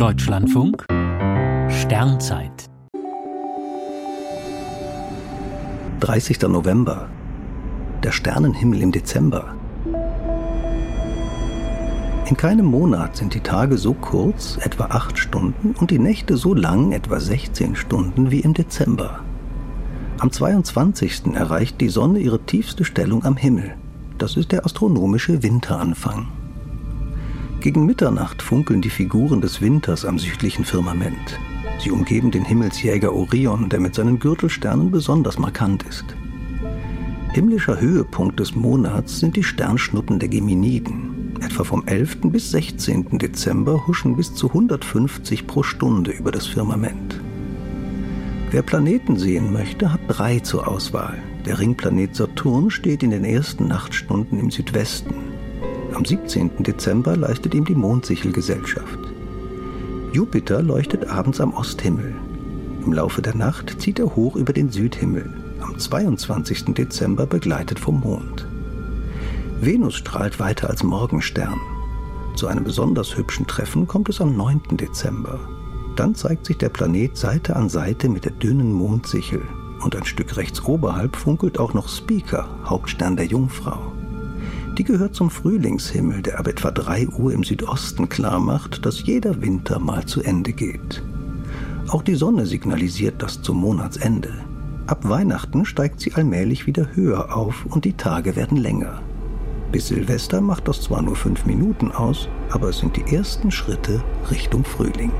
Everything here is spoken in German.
Deutschlandfunk Sternzeit 30. November. Der Sternenhimmel im Dezember. In keinem Monat sind die Tage so kurz, etwa acht Stunden, und die Nächte so lang, etwa 16 Stunden, wie im Dezember. Am 22. erreicht die Sonne ihre tiefste Stellung am Himmel. Das ist der astronomische Winteranfang. Gegen Mitternacht funkeln die Figuren des Winters am südlichen Firmament. Sie umgeben den Himmelsjäger Orion, der mit seinen Gürtelsternen besonders markant ist. Himmlischer Höhepunkt des Monats sind die Sternschnuppen der Geminiden. Etwa vom 11. bis 16. Dezember huschen bis zu 150 pro Stunde über das Firmament. Wer Planeten sehen möchte, hat drei zur Auswahl. Der Ringplanet Saturn steht in den ersten Nachtstunden im Südwesten. Am 17. Dezember leistet ihm die Mondsichel Gesellschaft. Jupiter leuchtet abends am Osthimmel. Im Laufe der Nacht zieht er hoch über den Südhimmel, am 22. Dezember begleitet vom Mond. Venus strahlt weiter als Morgenstern. Zu einem besonders hübschen Treffen kommt es am 9. Dezember. Dann zeigt sich der Planet Seite an Seite mit der dünnen Mondsichel und ein Stück rechts oberhalb funkelt auch noch Speaker, Hauptstern der Jungfrau. Die gehört zum Frühlingshimmel, der ab etwa 3 Uhr im Südosten klarmacht, dass jeder Winter mal zu Ende geht. Auch die Sonne signalisiert das zum Monatsende. Ab Weihnachten steigt sie allmählich wieder höher auf und die Tage werden länger. Bis Silvester macht das zwar nur fünf Minuten aus, aber es sind die ersten Schritte Richtung Frühling.